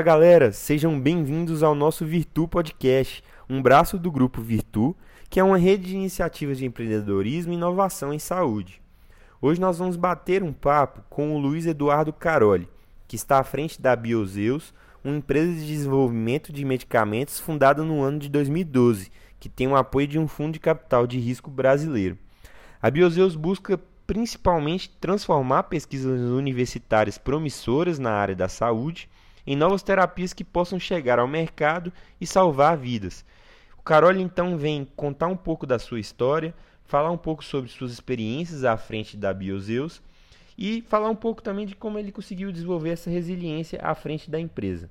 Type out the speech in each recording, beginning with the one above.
Fala galera, sejam bem-vindos ao nosso Virtu Podcast, um braço do grupo Virtu, que é uma rede de iniciativas de empreendedorismo e inovação em saúde. Hoje nós vamos bater um papo com o Luiz Eduardo Caroli, que está à frente da Biozeus, uma empresa de desenvolvimento de medicamentos fundada no ano de 2012, que tem o apoio de um fundo de capital de risco brasileiro. A Biozeus busca principalmente transformar pesquisas universitárias promissoras na área da saúde em novas terapias que possam chegar ao mercado e salvar vidas. O Carol então vem contar um pouco da sua história, falar um pouco sobre suas experiências à frente da Biozeus e falar um pouco também de como ele conseguiu desenvolver essa resiliência à frente da empresa.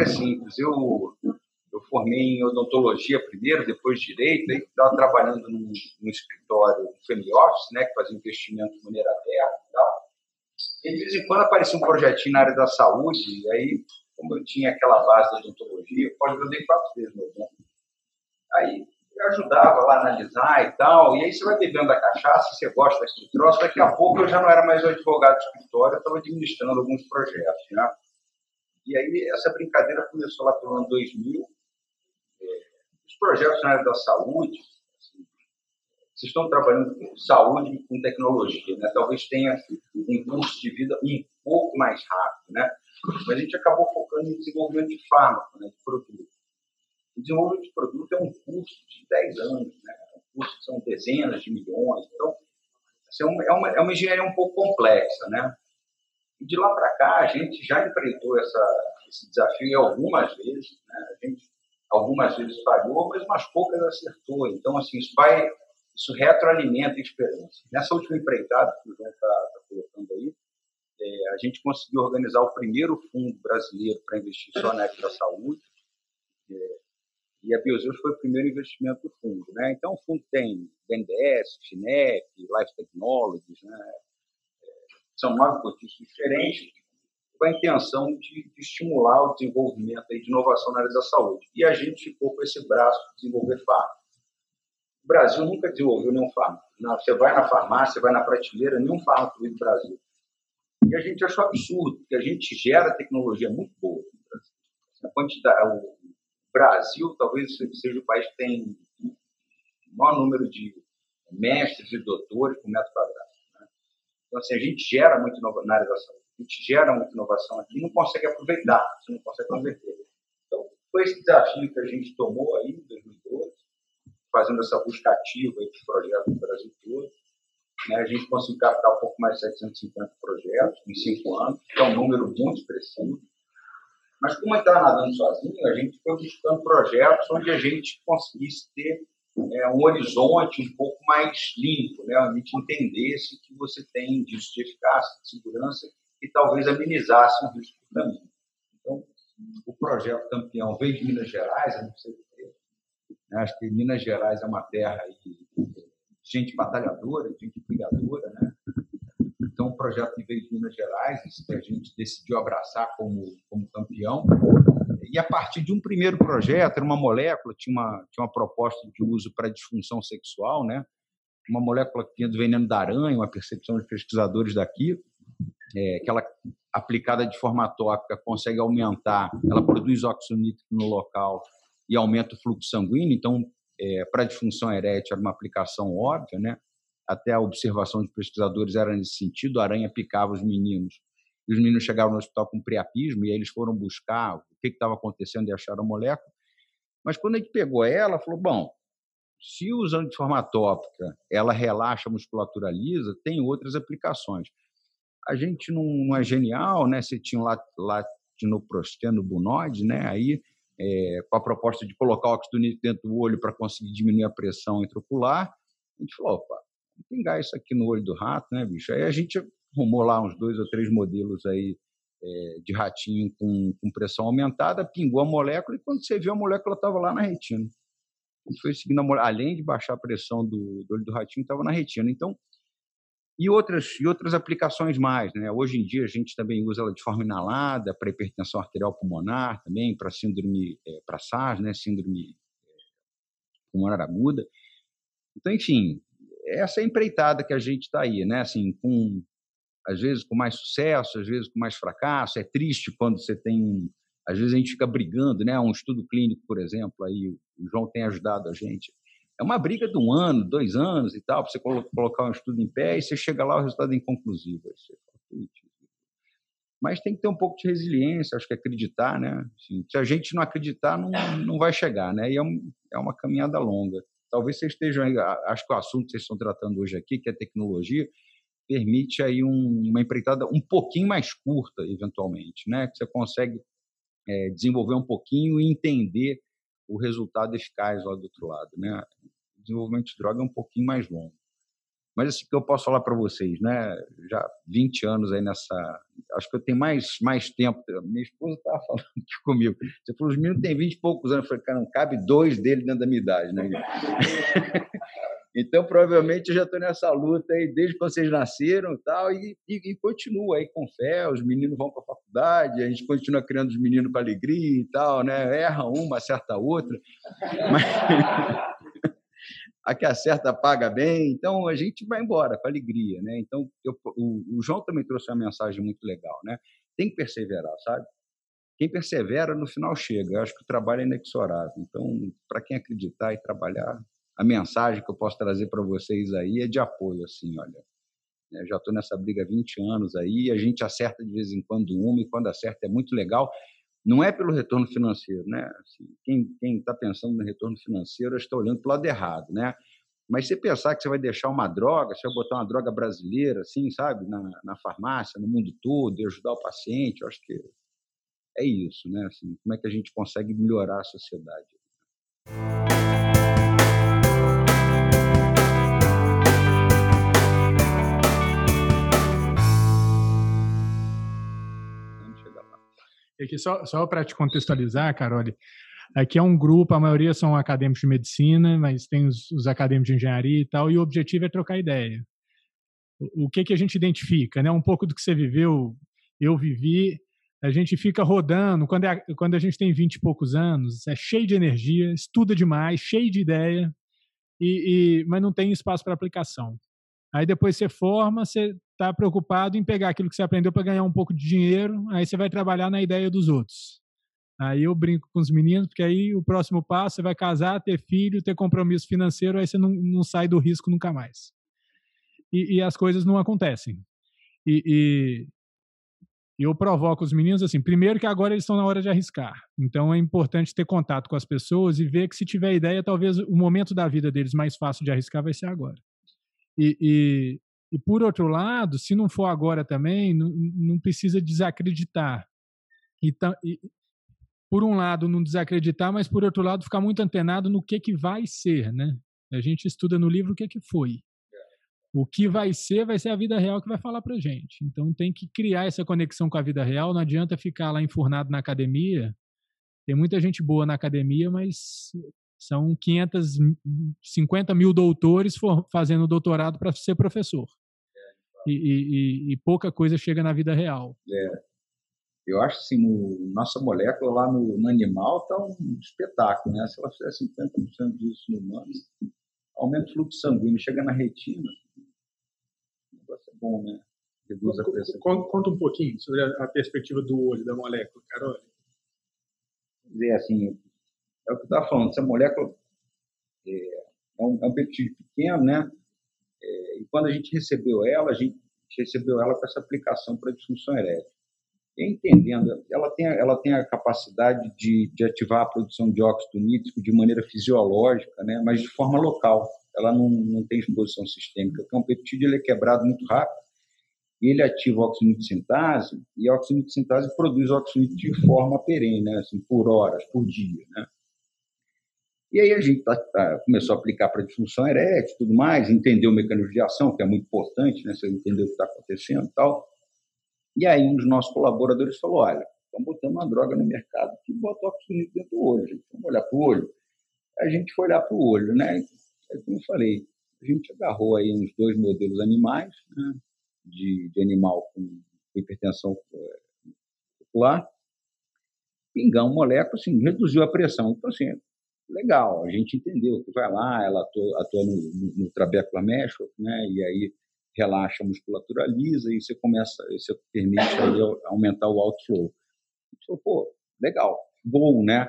História é simples. Eu, eu formei em odontologia primeiro, depois direito, aí estava trabalhando num, num escritório de family office, né, que fazia investimento em maneira aberta e tal. E de vez em quando aparecia um projetinho na área da saúde, e aí, como eu tinha aquela base da odontologia, eu dei quatro vezes no odonto. Aí ajudava lá a analisar e tal, e aí você vai bebendo a cachaça, você gosta daquele troço, daqui a pouco eu já não era mais advogado do escritório, eu estava administrando alguns projetos, né? E aí essa brincadeira começou lá pelo ano 2000. É, os projetos na área da saúde, assim, vocês estão trabalhando com saúde com tecnologia, né? Talvez tenha um curso de vida um pouco mais rápido, né? Mas a gente acabou focando em desenvolvimento de fármaco, né? De produto. O desenvolvimento de produto é um curso de 10 anos, né? Um curso que são dezenas de milhões. Então, assim, é, uma, é uma engenharia um pouco complexa, né? E de lá para cá, a gente já enfrentou essa, esse desafio algumas vezes. Né? A gente algumas vezes falhou, mas umas poucas acertou. Então, assim, isso vai, isso retroalimenta a esperança. Nessa última empreitada que o João está tá colocando aí, é, a gente conseguiu organizar o primeiro fundo brasileiro para investir só na área da saúde. É, e a Biozeus foi o primeiro investimento do fundo. Né? Então, o fundo tem BNDES, FINEP, Life Technologies, né? São nove cotistas diferentes, com a intenção de, de, estimular o desenvolvimento aí de inovação na área da saúde. E a gente ficou com esse braço de desenvolver fármaco. O Brasil nunca desenvolveu nenhum fármaco. Você vai na farmácia, vai na prateleira, nenhum fármaco do Brasil. E a gente achou absurdo, porque a gente gera tecnologia muito boa no Brasil. A quantidade, o Brasil talvez seja o país que tem o maior número de mestres e doutores por metro quadrado. Então, assim, a gente gera muito na área da saúde, a gente gera muita inovação aqui e não consegue aproveitar, você não consegue converter. Então, foi esse desafio que a gente tomou aí em 2012, fazendo essa busca ativa dos projetos no Brasil todo. Né? A gente conseguiu captar um pouco mais de 750 projetos em cinco anos, que é um número muito expressivo. Mas como estava nadando sozinho, a gente foi buscando projetos onde a gente conseguisse ter é, um horizonte um pouco mais limpo, né? a gente entendesse que você tem disso de eficácia, de segurança e talvez amenizasse um risco caminho. Então, o projeto campeão veio de Minas Gerais, eu não sei porquê. Né? Acho que Minas Gerais é uma terra de gente batalhadora, gente brigadora, né? Então, o projeto que veio de Minas Gerais, que a gente decidiu abraçar como, como campeão, e a partir de um primeiro projeto, era uma molécula, tinha uma, tinha uma proposta de uso para disfunção sexual, né? uma molécula que tinha do veneno da aranha, uma percepção de pesquisadores daqui, é, que ela, aplicada de forma tópica, consegue aumentar, ela produz óxido nítrico no local e aumenta o fluxo sanguíneo, então, é, para disfunção erétil era uma aplicação óbvia, né? até a observação de pesquisadores era nesse sentido, a aranha picava os meninos os meninos chegaram no hospital com priapismo e aí eles foram buscar o que estava acontecendo e acharam a molécula. Mas quando a gente pegou ela, falou: bom, se usando de forma tópica ela relaxa a musculatura lisa, tem outras aplicações. A gente não, não é genial, né? Você tinha lá latinoprosteno bunoide, né? Aí, é, com a proposta de colocar óxido nítrico dentro do olho para conseguir diminuir a pressão intraocular, a gente falou: opa, pingar isso aqui no olho do rato, né, bicho? Aí a gente arrumou lá uns dois ou três modelos aí é, de ratinho com, com, pressão aumentada, pingou a molécula e quando você viu a molécula estava lá na retina. Gente foi seguindo a além de baixar a pressão do, do olho do ratinho, estava na retina. Então, e outras, e outras aplicações mais. Né? Hoje em dia a gente também usa ela de forma inalada para hipertensão arterial pulmonar, também para síndrome, é, para SARS, né? síndrome é, pulmonar aguda. Então, enfim, essa é empreitada que a gente está aí, né? Assim, com às vezes com mais sucesso, às vezes com mais fracasso. É triste quando você tem, às vezes a gente fica brigando, né? Um estudo clínico, por exemplo, aí o João tem ajudado a gente é uma briga de um ano, dois anos e tal, para você colocar um estudo em pé e você chega lá, o resultado é inconclusivo. Mas tem que ter um pouco de resiliência, acho que acreditar, né? Assim, se a gente não acreditar, não, não vai chegar, né? E é, um, é uma caminhada longa. Talvez vocês estejam aí, acho que o assunto que vocês estão tratando hoje aqui, que é tecnologia, permite aí um, uma empreitada um pouquinho mais curta, eventualmente, né? Que você consegue é, desenvolver um pouquinho e entender o resultado eficaz lá do outro lado, né? O desenvolvimento de droga é um pouquinho mais longo. Mas assim que eu posso falar para vocês, né? Já 20 anos aí nessa, acho que eu tenho mais mais tempo. Minha esposa estava falando aqui comigo. Você falou, os meninos têm 20 e poucos anos. Eu falei, cara, não cabe dois dele dentro da minha idade, né? Então, provavelmente, eu já estou nessa luta aí desde que vocês nasceram tal, e, e, e continuo aí com fé. Os meninos vão para a faculdade, a gente continua criando os meninos com alegria e tal, né? Erra uma, acerta outra. Mas a que acerta paga bem. Então, a gente vai embora com alegria, né? Então, eu, o, o João também trouxe uma mensagem muito legal, né? Tem que perseverar, sabe? Quem persevera, no final chega. Eu acho que o trabalho é inexorável. Então, para quem acreditar e trabalhar, a mensagem que eu posso trazer para vocês aí é de apoio, assim, olha. Né, já estou nessa briga há 20 anos aí, a gente acerta de vez em quando uma, e quando acerta é muito legal. Não é pelo retorno financeiro, né? Assim, quem está pensando no retorno financeiro está olhando para o lado errado, né? Mas você pensar que você vai deixar uma droga, você vai botar uma droga brasileira, assim, sabe, na, na farmácia, no mundo todo, e ajudar o paciente, eu acho que é isso, né? Assim, como é que a gente consegue melhorar a sociedade? Aqui só, só para te contextualizar, Carole, aqui é um grupo, a maioria são acadêmicos de medicina, mas tem os, os acadêmicos de engenharia e tal, e o objetivo é trocar ideia. O, o que, que a gente identifica? Né? Um pouco do que você viveu, eu vivi, a gente fica rodando, quando, é, quando a gente tem 20 e poucos anos, é cheio de energia, estuda demais, cheio de ideia, e, e mas não tem espaço para aplicação. Aí depois você forma, você está preocupado em pegar aquilo que você aprendeu para ganhar um pouco de dinheiro, aí você vai trabalhar na ideia dos outros. Aí eu brinco com os meninos, porque aí o próximo passo você vai casar, ter filho, ter compromisso financeiro, aí você não, não sai do risco nunca mais. E, e as coisas não acontecem. E, e, eu provoco os meninos assim, primeiro que agora eles estão na hora de arriscar. Então é importante ter contato com as pessoas e ver que se tiver ideia, talvez o momento da vida deles mais fácil de arriscar vai ser agora. E, e, e, por outro lado, se não for agora também, não, não precisa desacreditar. E, e, por um lado, não desacreditar, mas por outro lado, ficar muito antenado no que, que vai ser, né? A gente estuda no livro o que, que foi. O que vai ser, vai ser a vida real que vai falar pra gente. Então tem que criar essa conexão com a vida real. Não adianta ficar lá enfurnado na academia. Tem muita gente boa na academia, mas são 550 mil doutores fazendo doutorado para ser professor. E, e, e, pouca coisa chega na vida real. É. Eu acho assim, no, nossa molécula lá no, no animal está um espetáculo, né? Se ela fizer 50% disso no humano, aumenta o fluxo sanguíneo, chega na retina, o negócio é bom, né? Reduz a pressão. Conta um pouquinho sobre a, perspectiva do olho da molécula, Carol. Dizer assim, é o que eu estava falando, essa molécula é, é, um, é um peptídeo pequeno, né? É, e quando a gente recebeu ela, a gente recebeu ela com essa aplicação para disfunção erétil. E entendendo, ela tem, ela tem a capacidade de, de ativar a produção de óxido nítrico de maneira fisiológica, né? mas de forma local. Ela não, não tem exposição sistêmica, porque um peptídeo ele é quebrado muito rápido ele ativa o de sintase e a sintase produz óxido de forma perene, né? assim, por horas, por dia. Né? E aí a gente tá, tá, começou a aplicar para disfunção erétil e tudo mais, entender o mecanismo de ação, que é muito importante, né? Você entender o que está acontecendo e tal. E aí um dos nossos colaboradores falou, olha, estamos botando uma droga no mercado que bota oxigênio dentro do olho, gente. Vamos olhar para o olho. A gente foi olhar para o olho, né? Aí, como eu falei, a gente agarrou aí uns dois modelos animais, né, de, de animal com, hipertensão é, popular, pingamos molécula, assim, reduziu a pressão. Então, assim, legal, a gente entendeu que vai lá, ela atua, atua no, no, no trabéculo né, e aí relaxa a musculatura lisa e você começa, você permite aumentar o outflow. Então, pô, legal, bom, né?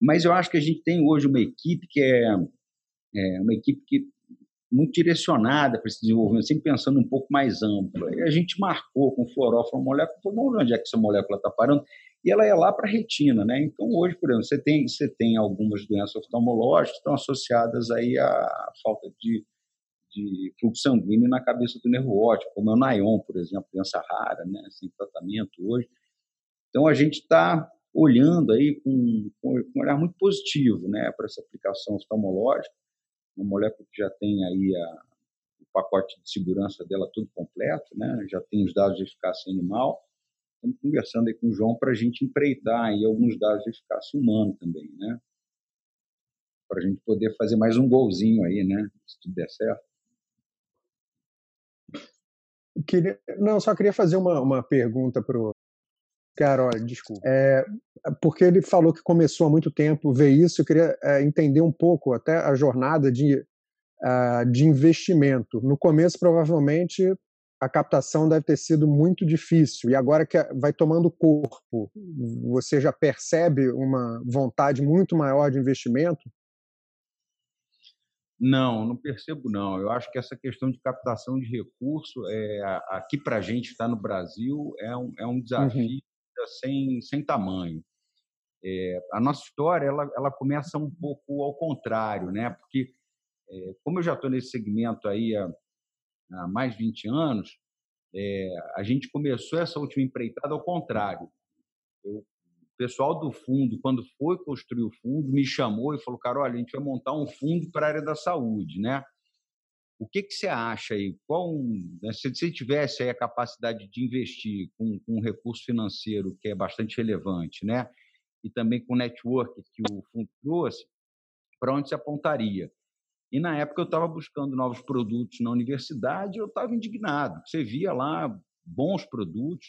Mas eu acho que a gente tem hoje uma equipe que é, é uma equipe que muito direcionada para esse desenvolvimento, sempre pensando um pouco mais amplo. E a gente marcou com fluorófilo molécula, falou, onde é que essa molécula está parando? E ela é lá para a retina, né? Então, hoje, por exemplo, você tem, você tem algumas doenças oftalmológicas que estão associadas aí à falta de, de fluxo sanguíneo na cabeça do nervo óptico, como é o NAION, por exemplo, doença rara, né? Sem tratamento hoje. Então, a gente está olhando aí com, com, um olhar muito positivo né, para essa aplicação oftalmológica, uma molécula que já tem aí a, o pacote de segurança dela todo completo, né, já tem os dados de eficácia animal. Estamos conversando aí com o João para a gente empreitar aí alguns dados de eficácia humana também, né? Para a gente poder fazer mais um golzinho aí, né? Se tudo der certo. Queria, não, só queria fazer uma, uma pergunta para o Carol, desculpa. É, porque ele falou que começou há muito tempo ver isso, eu queria é, entender um pouco até a jornada de, uh, de investimento. No começo, provavelmente, a captação deve ter sido muito difícil, e agora que vai tomando corpo, você já percebe uma vontade muito maior de investimento? Não, não percebo não. Eu acho que essa questão de captação de recurso, é, aqui para a gente está no Brasil, é um, é um desafio uhum sem, sem tamanho. É, a nossa história ela, ela começa um pouco ao contrário, né? Porque é, como eu já estou nesse segmento aí há, há, mais de 20 anos, é, a gente começou essa última empreitada ao contrário. Eu, o pessoal do fundo, quando foi construir o fundo, me chamou e falou, cara, olha, a gente vai montar um fundo para a área da saúde, né? O que, que você acha aí? Qual, né, se você tivesse a capacidade de investir com, com um recurso financeiro que é bastante relevante, né? E também com o network que o fundo trouxe, para onde se apontaria? E na época eu estava buscando novos produtos na universidade, eu estava indignado. Você via lá bons produtos,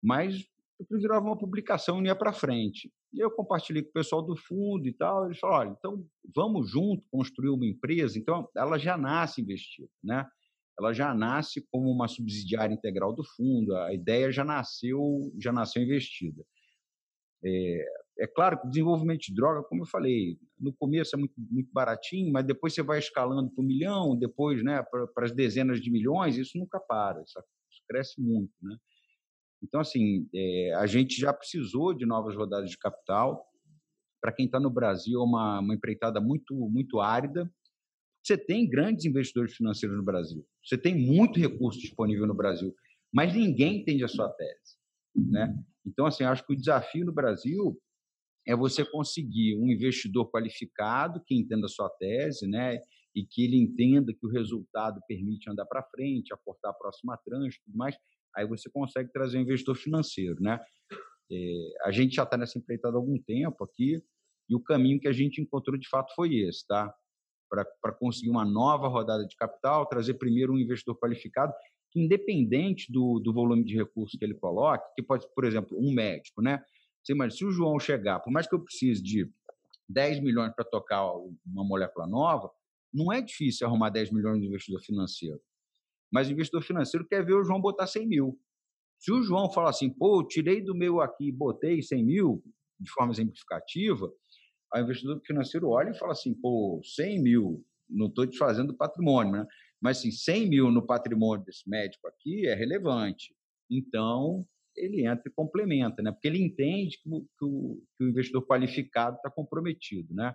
mas virava uma publicação e ia para frente. E eu compartilhei com o pessoal do fundo e tal. Eles falaram: olha, então vamos junto construir uma empresa. Então, ela já nasce investida, né? Ela já nasce como uma subsidiária integral do fundo. A ideia já nasceu, já nasceu investida. É, é claro que o desenvolvimento de droga, como eu falei, no começo é muito, muito baratinho, mas depois você vai escalando para um milhão, depois né, para as dezenas de milhões, isso nunca para, isso cresce muito. Né? Então, assim, é, a gente já precisou de novas rodadas de capital. Para quem está no Brasil, é uma, uma empreitada muito, muito árida. Você tem grandes investidores financeiros no Brasil. Você tem muito recurso disponível no Brasil, mas ninguém entende a sua tese. Né? Então, assim, acho que o desafio no Brasil é você conseguir um investidor qualificado que entenda a sua tese, né? E que ele entenda que o resultado permite andar para frente, aportar a próxima tranche, tudo mais, aí você consegue trazer um investidor financeiro, né? É, a gente já está nessa empreitada há algum tempo aqui e o caminho que a gente encontrou de fato foi esse, tá? Para conseguir uma nova rodada de capital, trazer primeiro um investidor qualificado, que independente do, do volume de recursos que ele coloque, que pode, por exemplo, um médico, né? Você imagina, se o João chegar, por mais que eu precise de 10 milhões para tocar uma molécula nova, não é difícil arrumar 10 milhões de investidor financeiro. Mas o investidor financeiro quer ver o João botar 100 mil. Se o João fala assim, pô, tirei do meu aqui e botei 100 mil, de forma exemplificativa, o investidor financeiro olha e fala assim, pô, 100 mil, não estou te fazendo patrimônio, né? mas assim, 100 mil no patrimônio desse médico aqui é relevante. Então, ele entra e complementa, né? porque ele entende que o, que o, que o investidor qualificado está comprometido. Né?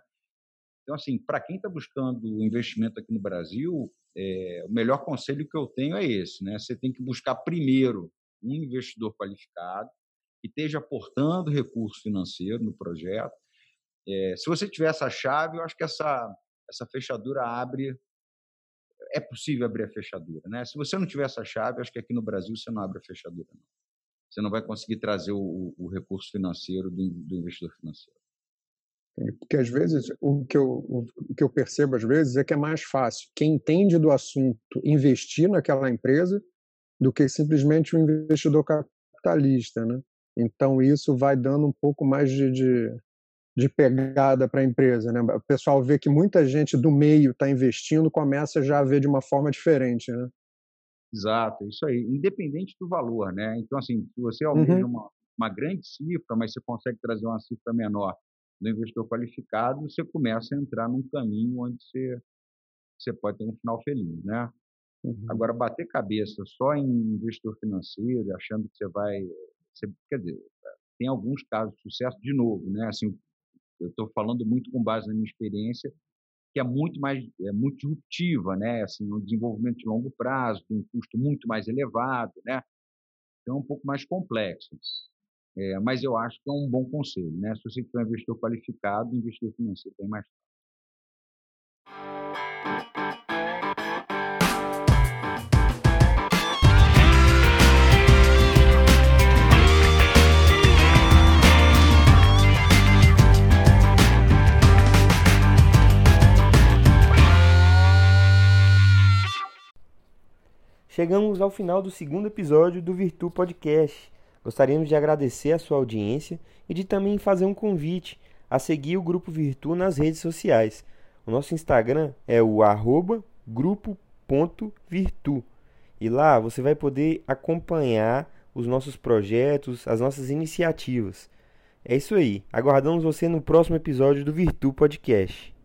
Então, assim, para quem está buscando investimento aqui no Brasil, é, o melhor conselho que eu tenho é esse, né? Você tem que buscar primeiro um investidor qualificado que esteja aportando recurso financeiro no projeto. É, se você tiver essa chave, eu acho que essa, essa fechadura abre. É possível abrir a fechadura, né? Se você não tiver essa chave, acho que aqui no Brasil você não abre a fechadura, não. Você não vai conseguir trazer o, o recurso financeiro do, do investidor financeiro. Porque às vezes o que, eu, o que eu percebo às vezes é que é mais fácil quem entende do assunto investir naquela empresa do que simplesmente o investidor capitalista, né? Então isso vai dando um pouco mais de, de, de pegada para a empresa, né? O pessoal vê que muita gente do meio está investindo, começa já a ver de uma forma diferente, né? Exato, isso aí. Independente do valor, né? Então assim, se você almeja uhum. uma, uma grande cifra, mas você consegue trazer uma cifra menor do investidor qualificado, você começa a entrar num caminho onde você, você pode ter um final feliz, né? Uhum. Agora, bater cabeça só em investidor financeiro, achando que você vai... Você, quer dizer, tem alguns casos de sucesso, de novo, né? Assim, eu estou falando muito com base na minha experiência, que é muito mais é muito disruptiva, né? Assim, um desenvolvimento de longo prazo, de um custo muito mais elevado, né? Então, é um pouco mais complexo. É, mas eu acho que é um bom conselho, né? Se você for um investidor qualificado, investidor financeiro tem mais Chegamos ao final do segundo episódio do Virtu Podcast. Gostaríamos de agradecer a sua audiência e de também fazer um convite a seguir o Grupo Virtu nas redes sociais. O nosso Instagram é o arroba grupo.virtu. E lá você vai poder acompanhar os nossos projetos, as nossas iniciativas. É isso aí. Aguardamos você no próximo episódio do Virtu Podcast.